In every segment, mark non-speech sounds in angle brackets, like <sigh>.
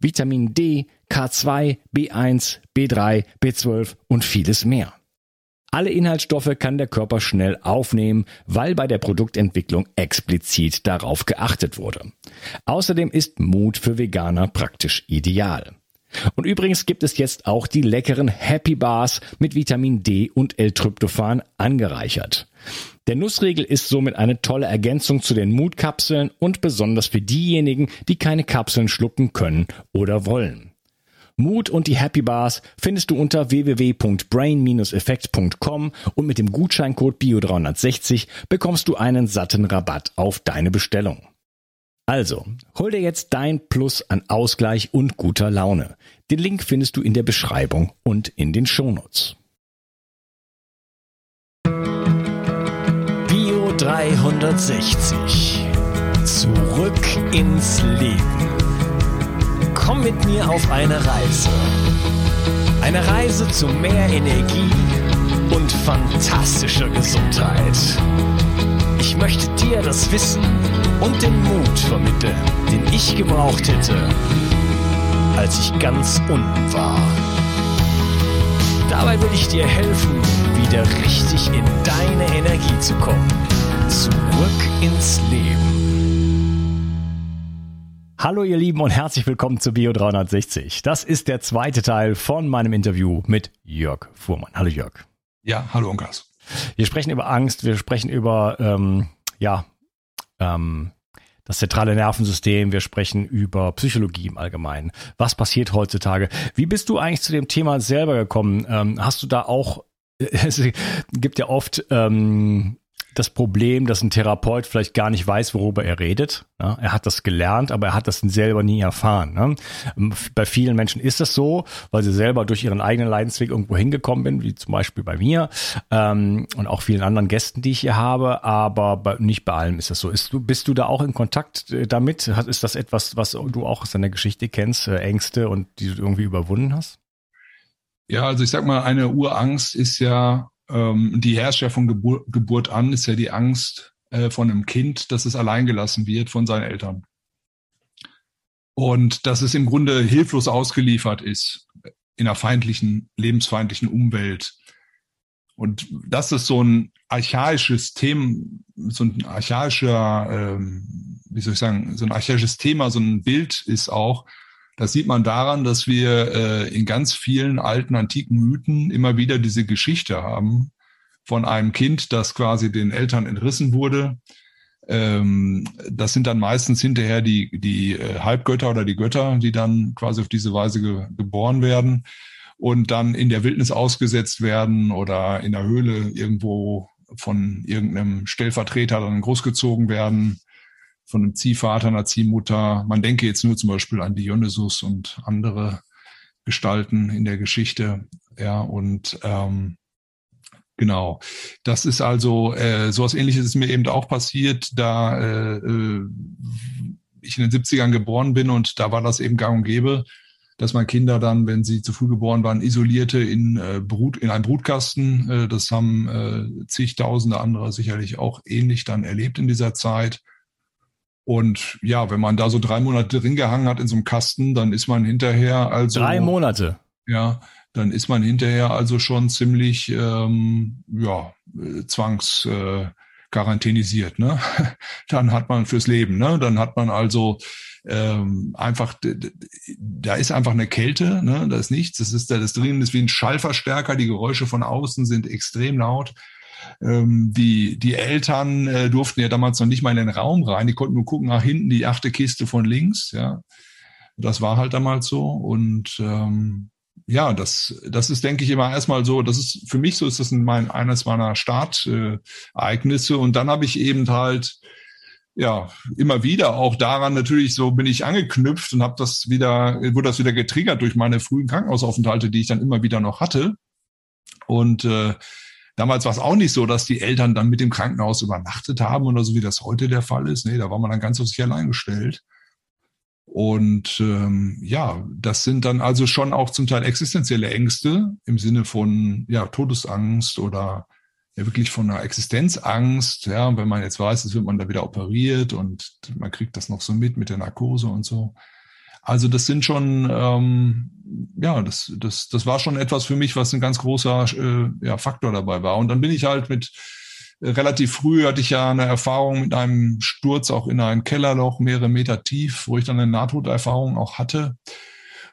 Vitamin D, K2, B1, B3, B12 und vieles mehr. Alle Inhaltsstoffe kann der Körper schnell aufnehmen, weil bei der Produktentwicklung explizit darauf geachtet wurde. Außerdem ist Mut für Veganer praktisch ideal. Und übrigens gibt es jetzt auch die leckeren Happy Bars mit Vitamin D und L-Tryptophan angereichert. Der Nussriegel ist somit eine tolle Ergänzung zu den Mutkapseln und besonders für diejenigen, die keine Kapseln schlucken können oder wollen. Mut und die Happy Bars findest du unter www.brain-effekt.com und mit dem Gutscheincode BIO360 bekommst du einen satten Rabatt auf deine Bestellung. Also, hol dir jetzt dein Plus an Ausgleich und guter Laune. Den Link findest du in der Beschreibung und in den Shownotes. 360. Zurück ins Leben. Komm mit mir auf eine Reise. Eine Reise zu mehr Energie und fantastischer Gesundheit. Ich möchte dir das Wissen und den Mut vermitteln, den ich gebraucht hätte, als ich ganz unten war. Dabei will ich dir helfen, wieder richtig in deine Energie zu kommen. Zurück ins Leben. Hallo ihr Lieben und herzlich willkommen zu Bio 360. Das ist der zweite Teil von meinem Interview mit Jörg Fuhrmann. Hallo Jörg. Ja, hallo Unkas. Wir sprechen über Angst, wir sprechen über ähm, ja ähm, das zentrale Nervensystem, wir sprechen über Psychologie im Allgemeinen. Was passiert heutzutage? Wie bist du eigentlich zu dem Thema selber gekommen? Ähm, hast du da auch, <laughs> es gibt ja oft ähm, das Problem, dass ein Therapeut vielleicht gar nicht weiß, worüber er redet. Ja, er hat das gelernt, aber er hat das selber nie erfahren. Ne? Bei vielen Menschen ist das so, weil sie selber durch ihren eigenen Leidensweg irgendwo hingekommen sind, wie zum Beispiel bei mir ähm, und auch vielen anderen Gästen, die ich hier habe, aber bei, nicht bei allem ist das so. Ist bist du da auch in Kontakt äh, damit? Ist das etwas, was du auch aus deiner Geschichte kennst, äh, Ängste und die du irgendwie überwunden hast? Ja, also ich sag mal, eine Urangst ist ja ähm, die herrscht ja von Gebur Geburt an, ist ja die Angst äh, von einem Kind, dass es alleingelassen wird von seinen Eltern. Und dass es im Grunde hilflos ausgeliefert ist in einer feindlichen, lebensfeindlichen Umwelt. Und das ist so ein archaisches Thema, so ein archaischer, ähm, wie soll ich sagen, so ein archaisches Thema, so ein Bild ist auch, das sieht man daran, dass wir äh, in ganz vielen alten antiken Mythen immer wieder diese Geschichte haben von einem Kind, das quasi den Eltern entrissen wurde. Ähm, das sind dann meistens hinterher die, die äh, Halbgötter oder die Götter, die dann quasi auf diese Weise ge geboren werden und dann in der Wildnis ausgesetzt werden oder in der Höhle irgendwo von irgendeinem Stellvertreter dann großgezogen werden von einem Ziehvater, einer Ziehmutter. Man denke jetzt nur zum Beispiel an Dionysus und andere Gestalten in der Geschichte. Ja, und ähm, genau. Das ist also, äh, sowas ähnliches ist mir eben auch passiert, da äh, äh ich in den 70ern geboren bin und da war das eben gang und gäbe, dass man Kinder dann, wenn sie zu früh geboren waren, isolierte in äh, Brut, in einem Brutkasten. Äh, das haben äh, zigtausende andere sicherlich auch ähnlich dann erlebt in dieser Zeit. Und ja, wenn man da so drei Monate drin gehangen hat in so einem Kasten, dann ist man hinterher also. Drei Monate. Ja, dann ist man hinterher also schon ziemlich ähm, ja, zwangs äh, quarantänisiert, ne? <laughs> Dann hat man fürs Leben, ne? Dann hat man also ähm, einfach, da ist einfach eine Kälte, ne? Da ist nichts. Das ist da das drin ist wie ein Schallverstärker. Die Geräusche von außen sind extrem laut. Ähm, die, die Eltern äh, durften ja damals noch nicht mal in den Raum rein. Die konnten nur gucken nach hinten, die achte Kiste von links. Ja, das war halt damals so. Und ähm, ja, das, das ist, denke ich, immer erstmal so, das ist für mich so ist das mein, eines meiner Startereignisse. und dann habe ich eben halt ja, immer wieder auch daran natürlich so bin ich angeknüpft und habe das wieder, wurde das wieder getriggert durch meine frühen Krankenhausaufenthalte, die ich dann immer wieder noch hatte. Und äh, damals war es auch nicht so, dass die Eltern dann mit dem Krankenhaus übernachtet haben oder so, wie das heute der Fall ist. Nee, da war man dann ganz auf sich allein gestellt. Und ähm, ja, das sind dann also schon auch zum Teil existenzielle Ängste im Sinne von ja, Todesangst oder ja wirklich von einer Existenzangst, ja, wenn man jetzt weiß, es wird man da wieder operiert und man kriegt das noch so mit mit der Narkose und so. Also das sind schon, ähm, ja, das, das, das war schon etwas für mich, was ein ganz großer äh, ja, Faktor dabei war. Und dann bin ich halt mit äh, relativ früh hatte ich ja eine Erfahrung mit einem Sturz auch in ein Kellerloch, mehrere Meter tief, wo ich dann eine Nahtoderfahrung auch hatte.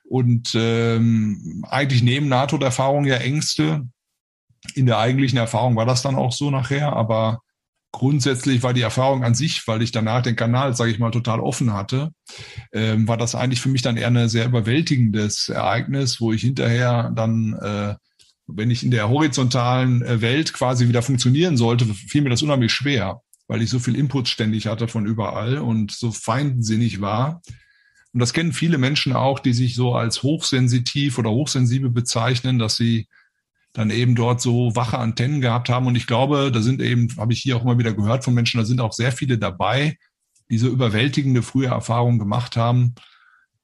Und ähm, eigentlich neben Nahtoderfahrung ja Ängste, in der eigentlichen Erfahrung war das dann auch so nachher, aber grundsätzlich war die Erfahrung an sich, weil ich danach den Kanal, sage ich mal, total offen hatte, ähm, war das eigentlich für mich dann eher ein sehr überwältigendes Ereignis, wo ich hinterher dann, äh, wenn ich in der horizontalen äh, Welt quasi wieder funktionieren sollte, fiel mir das unheimlich schwer, weil ich so viel Input ständig hatte von überall und so feindsinnig war. Und das kennen viele Menschen auch, die sich so als hochsensitiv oder hochsensibel bezeichnen, dass sie dann eben dort so wache Antennen gehabt haben. Und ich glaube, da sind eben, habe ich hier auch immer wieder gehört von Menschen, da sind auch sehr viele dabei, die so überwältigende frühe Erfahrungen gemacht haben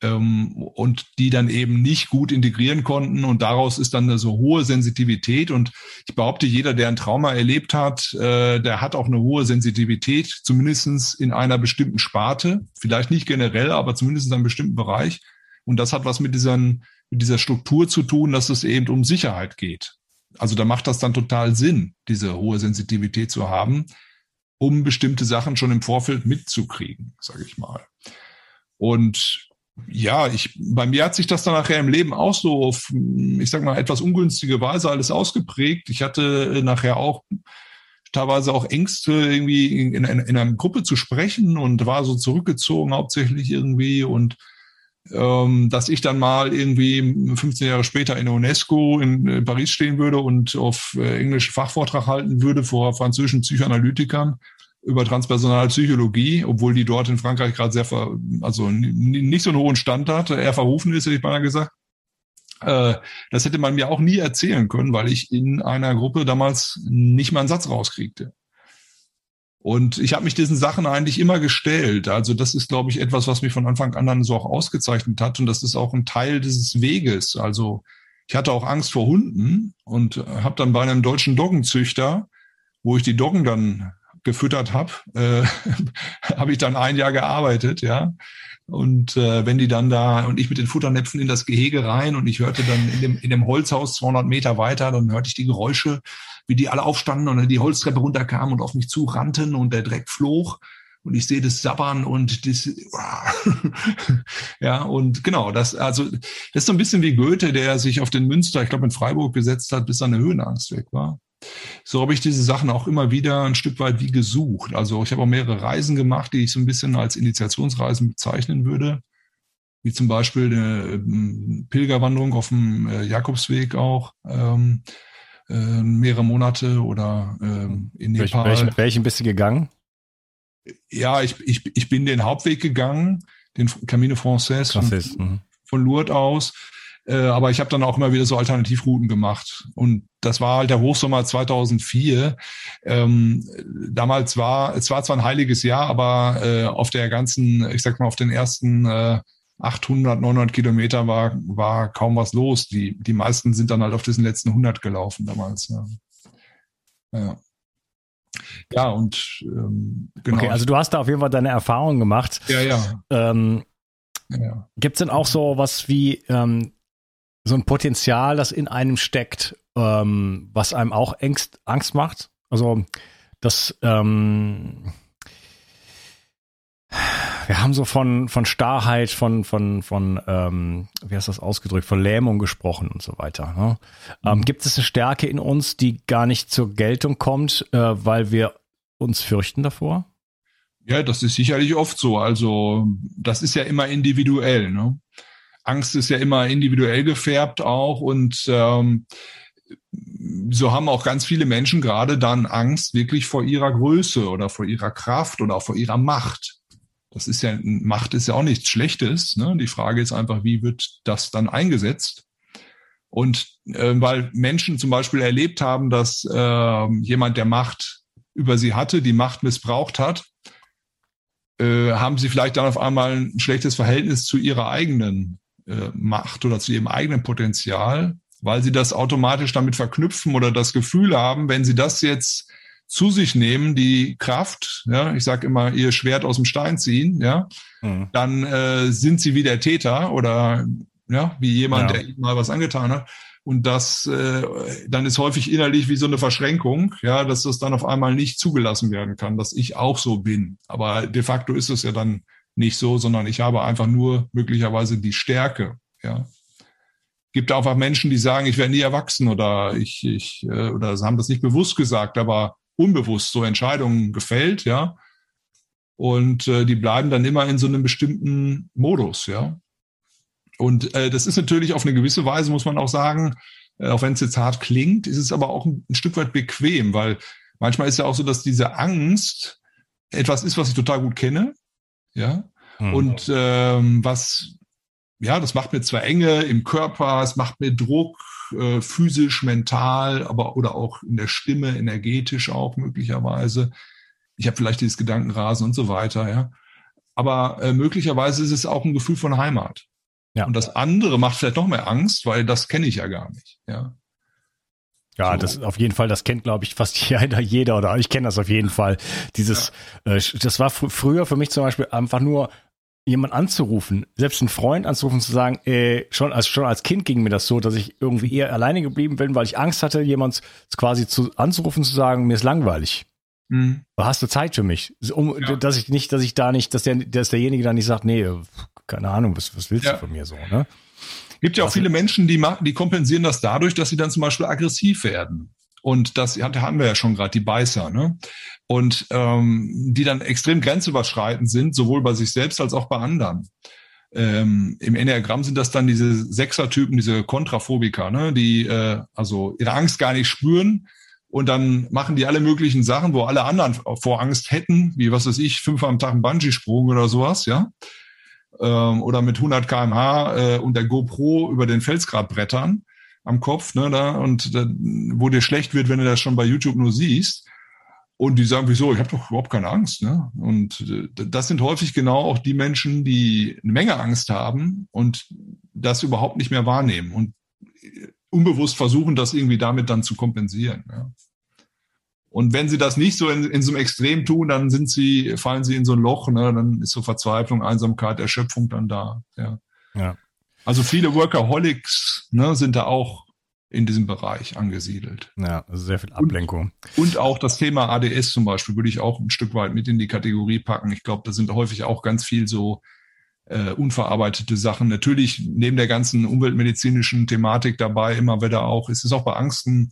ähm, und die dann eben nicht gut integrieren konnten. Und daraus ist dann eine so hohe Sensitivität. Und ich behaupte, jeder, der ein Trauma erlebt hat, äh, der hat auch eine hohe Sensitivität, zumindestens in einer bestimmten Sparte. Vielleicht nicht generell, aber zumindest in einem bestimmten Bereich. Und das hat was mit, diesen, mit dieser Struktur zu tun, dass es eben um Sicherheit geht. Also da macht das dann total Sinn, diese hohe Sensitivität zu haben, um bestimmte Sachen schon im Vorfeld mitzukriegen, sage ich mal. Und ja, ich, bei mir hat sich das dann nachher im Leben auch so auf, ich sag mal, etwas ungünstige Weise alles ausgeprägt. Ich hatte nachher auch teilweise auch Ängste, irgendwie in, in, in einer Gruppe zu sprechen und war so zurückgezogen hauptsächlich irgendwie und ähm, dass ich dann mal irgendwie 15 Jahre später in der UNESCO in, in Paris stehen würde und auf äh, englischen Fachvortrag halten würde vor französischen Psychoanalytikern über transpersonale Psychologie, obwohl die dort in Frankreich gerade sehr, ver, also nicht so einen hohen Stand hat, eher verrufen ist, hätte ich beinahe gesagt. Äh, das hätte man mir auch nie erzählen können, weil ich in einer Gruppe damals nicht mal einen Satz rauskriegte. Und ich habe mich diesen Sachen eigentlich immer gestellt. Also das ist, glaube ich, etwas, was mich von Anfang an dann so auch ausgezeichnet hat. Und das ist auch ein Teil dieses Weges. Also ich hatte auch Angst vor Hunden und habe dann bei einem deutschen Doggenzüchter, wo ich die Doggen dann gefüttert habe, äh, <laughs> habe ich dann ein Jahr gearbeitet, ja. Und äh, wenn die dann da und ich mit den Futternäpfen in das Gehege rein und ich hörte dann in dem, in dem Holzhaus 200 Meter weiter, dann hörte ich die Geräusche, wie die alle aufstanden und die Holztreppe runterkamen und auf mich zurannten und der Dreck flog und ich sehe das Sabbern und das, <laughs> ja, und genau, das, also, das ist so ein bisschen wie Goethe, der sich auf den Münster, ich glaube in Freiburg gesetzt hat, bis seine Höhenangst weg war. So habe ich diese Sachen auch immer wieder ein Stück weit wie gesucht. Also ich habe auch mehrere Reisen gemacht, die ich so ein bisschen als Initiationsreisen bezeichnen würde. Wie zum Beispiel eine ähm, Pilgerwanderung auf dem äh, Jakobsweg auch. Ähm, äh, mehrere Monate oder ähm, in Nepal. Welch, welchen, welchen bist du gegangen? Ja, ich, ich, ich bin den Hauptweg gegangen, den Camino Frances von, mhm. von Lourdes aus. Äh, aber ich habe dann auch immer wieder so Alternativrouten gemacht. Und das war halt der Hochsommer 2004. Ähm, damals war, es war zwar ein heiliges Jahr, aber äh, auf der ganzen, ich sag mal, auf den ersten äh, 800, 900 Kilometer war, war kaum was los. Die, die meisten sind dann halt auf diesen letzten 100 gelaufen damals. Ja. ja. Ja, und ähm, genau. Okay, also du hast da auf jeden Fall deine Erfahrung gemacht. Ja, ja. Ähm, ja. Gibt es denn auch so was wie ähm, so ein Potenzial, das in einem steckt, ähm, was einem auch Angst, Angst macht? Also das ähm, wir haben so von, von Starrheit, von, von, von ähm, wie du das ausgedrückt, von Lähmung gesprochen und so weiter. Ne? Ähm, gibt es eine Stärke in uns, die gar nicht zur Geltung kommt, äh, weil wir uns fürchten davor? Ja, das ist sicherlich oft so. Also das ist ja immer individuell. Ne? Angst ist ja immer individuell gefärbt auch und ähm, so haben auch ganz viele Menschen gerade dann Angst wirklich vor ihrer Größe oder vor ihrer Kraft oder auch vor ihrer Macht. Das ist ja, Macht ist ja auch nichts Schlechtes. Ne? Die Frage ist einfach, wie wird das dann eingesetzt? Und äh, weil Menschen zum Beispiel erlebt haben, dass äh, jemand, der Macht über sie hatte, die Macht missbraucht hat, äh, haben sie vielleicht dann auf einmal ein schlechtes Verhältnis zu ihrer eigenen äh, Macht oder zu ihrem eigenen Potenzial, weil sie das automatisch damit verknüpfen oder das Gefühl haben, wenn sie das jetzt zu sich nehmen, die Kraft, ja, ich sage immer, ihr Schwert aus dem Stein ziehen, ja, mhm. dann äh, sind sie wie der Täter oder ja, wie jemand, ja. der ihnen mal was angetan hat. Und das äh, dann ist häufig innerlich wie so eine Verschränkung, ja, dass das dann auf einmal nicht zugelassen werden kann, dass ich auch so bin. Aber de facto ist es ja dann nicht so, sondern ich habe einfach nur möglicherweise die Stärke, ja. Gibt auch Menschen, die sagen, ich werde nie erwachsen oder ich, ich äh, oder haben das nicht bewusst gesagt, aber unbewusst so Entscheidungen gefällt, ja. Und äh, die bleiben dann immer in so einem bestimmten Modus, ja. Und äh, das ist natürlich auf eine gewisse Weise, muss man auch sagen, äh, auch wenn es jetzt hart klingt, ist es aber auch ein, ein Stück weit bequem, weil manchmal ist ja auch so, dass diese Angst etwas ist, was ich total gut kenne, ja, mhm. und ähm, was, ja, das macht mir zwar Enge im Körper, es macht mir Druck, äh, physisch, mental, aber oder auch in der Stimme, energetisch auch möglicherweise. Ich habe vielleicht dieses Gedankenrasen und so weiter, ja. Aber äh, möglicherweise ist es auch ein Gefühl von Heimat. Ja. Und das andere macht vielleicht noch mehr Angst, weil das kenne ich ja gar nicht. Ja. Ja, das auf jeden Fall, das kennt, glaube ich, fast <laughs> jeder, jeder oder ich kenne das auf jeden Fall. Dieses, ja. äh, das war fr früher für mich zum Beispiel einfach nur jemand anzurufen, selbst einen Freund anzurufen, zu sagen, äh, schon als schon als Kind ging mir das so, dass ich irgendwie eher alleine geblieben bin, weil ich Angst hatte, jemand quasi zu anzurufen, zu sagen, mir ist langweilig. Mhm. Hast du Zeit für mich? Um, ja. dass ich nicht, dass ich da nicht, dass der, dass derjenige da nicht sagt, nee, keine Ahnung, was, was willst ja. du von mir so, ne? Gibt ja auch viele Menschen, die machen, die kompensieren das dadurch, dass sie dann zum Beispiel aggressiv werden. Und das haben wir ja schon gerade, die Beißer, ne? Und ähm, die dann extrem grenzüberschreitend sind, sowohl bei sich selbst als auch bei anderen. Ähm, Im Enneagramm sind das dann diese Sechser-Typen, diese Kontraphobiker, ne? die äh, also ihre Angst gar nicht spüren, und dann machen die alle möglichen Sachen, wo alle anderen vor Angst hätten, wie was weiß ich, fünfmal am Tag ein Bungee-Sprung oder sowas, ja ähm, oder mit 100 kmh äh, und der GoPro über den Felsgrab brettern am Kopf, ne, da, und da, wo dir schlecht wird, wenn du das schon bei YouTube nur siehst. Und die sagen, wieso, ich habe doch überhaupt keine Angst. Ne? Und äh, das sind häufig genau auch die Menschen, die eine Menge Angst haben und das überhaupt nicht mehr wahrnehmen und äh, unbewusst versuchen, das irgendwie damit dann zu kompensieren. Ja. Und wenn sie das nicht so in, in so einem Extrem tun, dann sind sie, fallen sie in so ein Loch, ne? dann ist so Verzweiflung, Einsamkeit, Erschöpfung dann da. Ja. ja. Also viele Workaholics ne, sind da auch in diesem Bereich angesiedelt. Ja, also sehr viel Ablenkung. Und, und, auch das Thema ADS zum Beispiel würde ich auch ein Stück weit mit in die Kategorie packen. Ich glaube, da sind häufig auch ganz viel so äh, unverarbeitete Sachen. Natürlich neben der ganzen umweltmedizinischen Thematik dabei immer wieder auch, ist es auch bei Angsten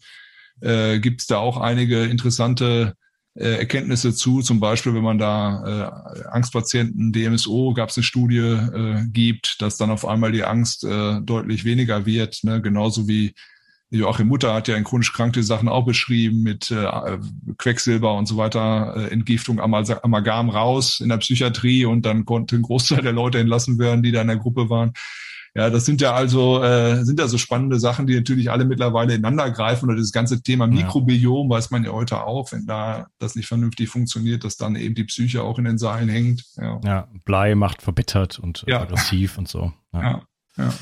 äh, gibt es da auch einige interessante äh, Erkenntnisse zu. Zum Beispiel, wenn man da äh, Angstpatienten DMSO, gab es eine Studie, äh, gibt, dass dann auf einmal die Angst äh, deutlich weniger wird. Ne? Genauso wie Joachim Mutter hat ja in chronisch kranke Sachen auch beschrieben mit äh, Quecksilber und so weiter, äh, Entgiftung, Amalgam raus in der Psychiatrie und dann konnte ein Großteil der Leute entlassen werden, die da in der Gruppe waren. Ja, das sind ja also äh, sind ja so spannende Sachen, die natürlich alle mittlerweile ineinander greifen. Oder das ganze Thema Mikrobiom weiß man ja heute auch, wenn da das nicht vernünftig funktioniert, dass dann eben die Psyche auch in den Seilen hängt. Ja, ja Blei macht verbittert und ja. aggressiv und so. Ja. Ja.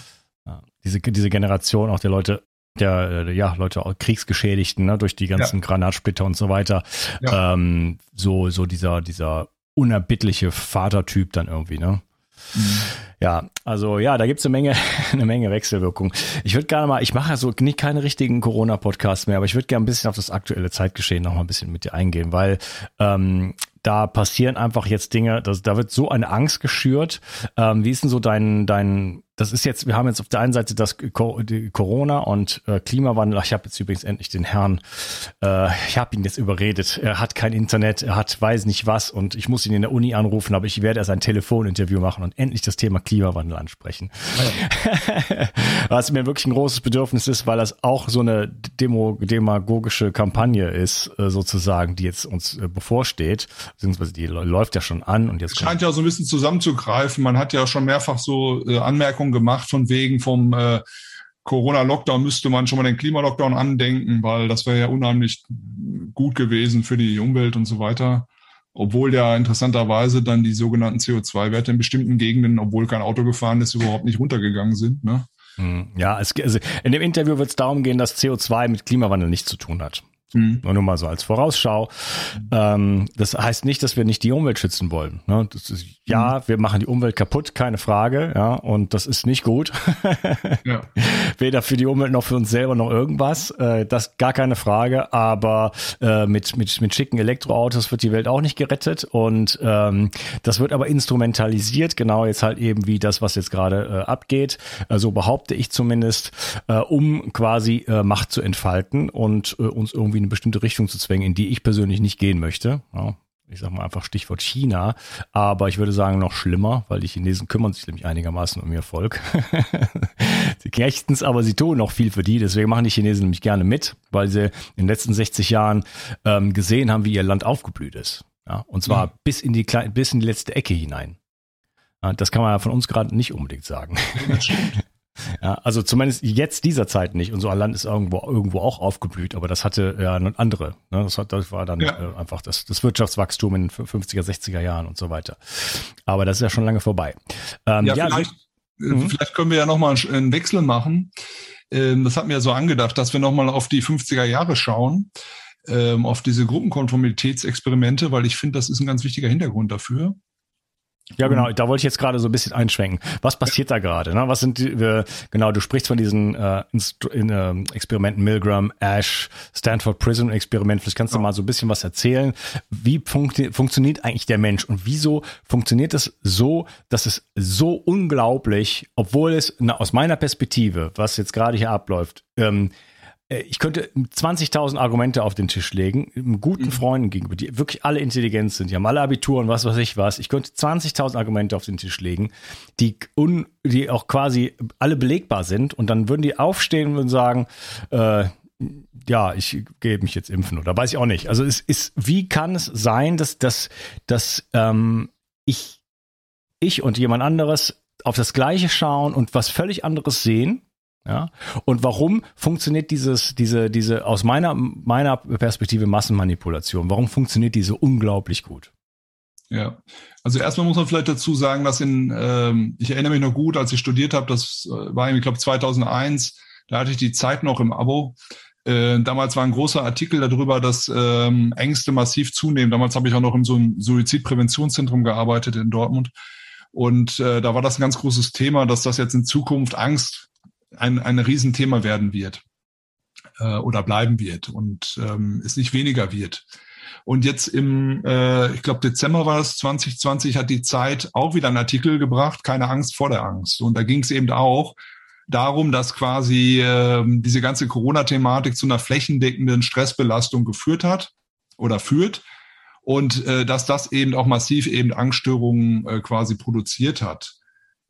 Diese, diese Generation auch der Leute, der, äh, ja, Leute, auch Kriegsgeschädigten, ne, durch die ganzen ja. Granatsplitter und so weiter. Ja. Ähm, so, so dieser, dieser unerbittliche Vatertyp dann irgendwie, ne? Mhm. Ja, also ja, da gibt's eine Menge, <laughs> eine Menge Wechselwirkung. Ich würde gerne mal, ich mache ja so nicht keine richtigen Corona-Podcasts mehr, aber ich würde gerne ein bisschen auf das aktuelle Zeitgeschehen noch mal ein bisschen mit dir eingehen, weil ähm, da passieren einfach jetzt Dinge, das, da wird so eine Angst geschürt. Ähm, wie ist denn so dein, dein das ist jetzt, wir haben jetzt auf der einen Seite das Corona und äh, Klimawandel. Ich habe jetzt übrigens endlich den Herrn, äh, ich habe ihn jetzt überredet. Er hat kein Internet, er hat weiß nicht was und ich muss ihn in der Uni anrufen, aber ich werde erst ein Telefoninterview machen und endlich das Thema Klimawandel ansprechen. Ja. <laughs> was mir wirklich ein großes Bedürfnis ist, weil das auch so eine Demo, demagogische Kampagne ist, äh, sozusagen, die jetzt uns äh, bevorsteht, beziehungsweise die läuft ja schon an und jetzt. Scheint ja so ein bisschen zusammenzugreifen. Man hat ja schon mehrfach so äh, Anmerkungen gemacht von wegen vom äh, Corona-Lockdown müsste man schon mal den Klimalockdown andenken, weil das wäre ja unheimlich gut gewesen für die Umwelt und so weiter. Obwohl ja interessanterweise dann die sogenannten CO2-Werte in bestimmten Gegenden, obwohl kein Auto gefahren ist, überhaupt nicht runtergegangen sind. Ne? Hm, ja, es, also in dem Interview wird es darum gehen, dass CO2 mit Klimawandel nichts zu tun hat. Mhm. Nur mal so als Vorausschau. Ähm, das heißt nicht, dass wir nicht die Umwelt schützen wollen. Ne? Ist, ja, mhm. wir machen die Umwelt kaputt, keine Frage. Ja, und das ist nicht gut. <laughs> ja. Weder für die Umwelt noch für uns selber noch irgendwas. Äh, das gar keine Frage. Aber äh, mit, mit, mit schicken Elektroautos wird die Welt auch nicht gerettet. Und ähm, das wird aber instrumentalisiert, genau jetzt halt eben wie das, was jetzt gerade äh, abgeht. So behaupte ich zumindest, äh, um quasi äh, Macht zu entfalten und äh, uns irgendwie eine bestimmte Richtung zu zwängen, in die ich persönlich nicht gehen möchte. Ja, ich sag mal einfach Stichwort China, aber ich würde sagen noch schlimmer, weil die Chinesen kümmern sich nämlich einigermaßen um ihr Volk. <laughs> sie knechten es, aber sie tun noch viel für die, deswegen machen die Chinesen nämlich gerne mit, weil sie in den letzten 60 Jahren ähm, gesehen haben, wie ihr Land aufgeblüht ist. Ja, und zwar mhm. bis in die bis in die letzte Ecke hinein. Ja, das kann man ja von uns gerade nicht unbedingt sagen. <laughs> Ja, also zumindest jetzt dieser Zeit nicht. Unser Land ist irgendwo, irgendwo auch aufgeblüht, aber das hatte ja andere. Ne? Das, hat, das war dann ja. äh, einfach das, das Wirtschaftswachstum in den 50er, 60er Jahren und so weiter. Aber das ist ja schon lange vorbei. Ähm, ja, ja, vielleicht, äh, mhm. vielleicht können wir ja nochmal einen Wechsel machen. Ähm, das hat mir ja so angedacht, dass wir nochmal auf die 50er Jahre schauen, ähm, auf diese Gruppenkonformitätsexperimente, weil ich finde, das ist ein ganz wichtiger Hintergrund dafür. Ja, genau, da wollte ich jetzt gerade so ein bisschen einschwenken. Was passiert da gerade? Ne? Was sind die, genau, du sprichst von diesen äh, in, äh, Experimenten Milgram, Ash, Stanford Prison Experiment. Vielleicht kannst du ja. mal so ein bisschen was erzählen. Wie funkt, funktioniert eigentlich der Mensch und wieso funktioniert es so, dass es so unglaublich, obwohl es na, aus meiner Perspektive, was jetzt gerade hier abläuft, ähm, äh, ich könnte 20.000 Argumente auf den Tisch legen, guten mhm. Freunden gegenüber, die wirklich alle intelligent sind, die haben alle Abitur und was weiß ich was. Ich könnte 20.000 Argumente auf den Tisch legen, die, un, die auch quasi alle belegbar sind und dann würden die aufstehen und sagen, äh, ja, ich gehe mich jetzt impfen oder weiß ich auch nicht. Also es ist, wie kann es sein, dass, dass, dass ähm, ich, ich und jemand anderes auf das Gleiche schauen und was völlig anderes sehen ja? Und warum funktioniert dieses, diese, diese aus meiner, meiner Perspektive Massenmanipulation, warum funktioniert die so unglaublich gut? Ja, also erstmal muss man vielleicht dazu sagen, dass in, ähm, ich erinnere mich noch gut, als ich studiert habe, das äh, war, ich glaube, 2001, da hatte ich die Zeit noch im Abo. Äh, damals war ein großer Artikel darüber, dass ähm, Ängste massiv zunehmen. Damals habe ich auch noch in so einem Suizidpräventionszentrum gearbeitet in Dortmund. Und äh, da war das ein ganz großes Thema, dass das jetzt in Zukunft Angst ein, ein Riesenthema werden wird äh, oder bleiben wird und ähm, es nicht weniger wird. Und jetzt im, äh, ich glaube, Dezember war es, 2020, hat die Zeit auch wieder einen Artikel gebracht, keine Angst vor der Angst. Und da ging es eben auch darum, dass quasi äh, diese ganze Corona-Thematik zu einer flächendeckenden Stressbelastung geführt hat oder führt und äh, dass das eben auch massiv eben Angststörungen äh, quasi produziert hat.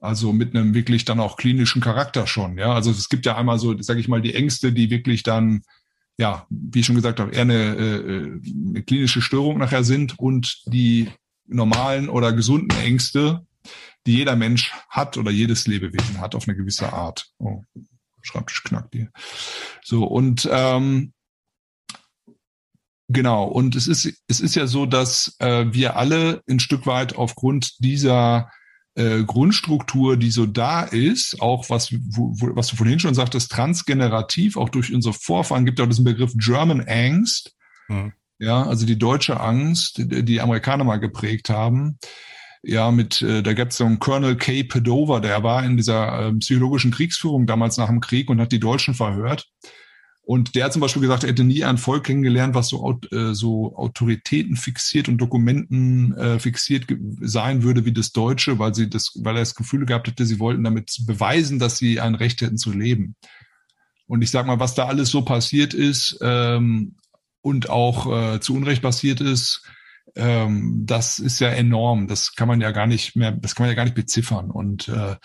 Also mit einem wirklich dann auch klinischen Charakter schon. Ja, also es gibt ja einmal so, sage ich mal, die Ängste, die wirklich dann, ja, wie ich schon gesagt habe, eher eine, äh, eine klinische Störung nachher sind und die normalen oder gesunden Ängste, die jeder Mensch hat oder jedes Lebewesen hat auf eine gewisse Art. Oh, Schreibtisch knackt hier. So und ähm, genau und es ist es ist ja so, dass äh, wir alle ein Stück weit aufgrund dieser äh, Grundstruktur, die so da ist, auch was, wo, wo, was du vorhin schon sagtest, transgenerativ, auch durch unsere Vorfahren, gibt auch diesen Begriff German Angst. Mhm. Ja, also die deutsche Angst, die, die Amerikaner mal geprägt haben. Ja, mit, äh, da gab es so einen Colonel K. Padova, der war in dieser äh, psychologischen Kriegsführung damals nach dem Krieg und hat die Deutschen verhört. Und der hat zum Beispiel gesagt, er hätte nie ein Volk kennengelernt, was so, äh, so Autoritäten fixiert und Dokumenten äh, fixiert sein würde wie das Deutsche, weil sie das, weil er das Gefühl gehabt hätte, sie wollten damit beweisen, dass sie ein Recht hätten zu leben. Und ich sag mal, was da alles so passiert ist ähm, und auch äh, zu Unrecht passiert ist, ähm, das ist ja enorm. Das kann man ja gar nicht mehr, das kann man ja gar nicht beziffern. Und äh,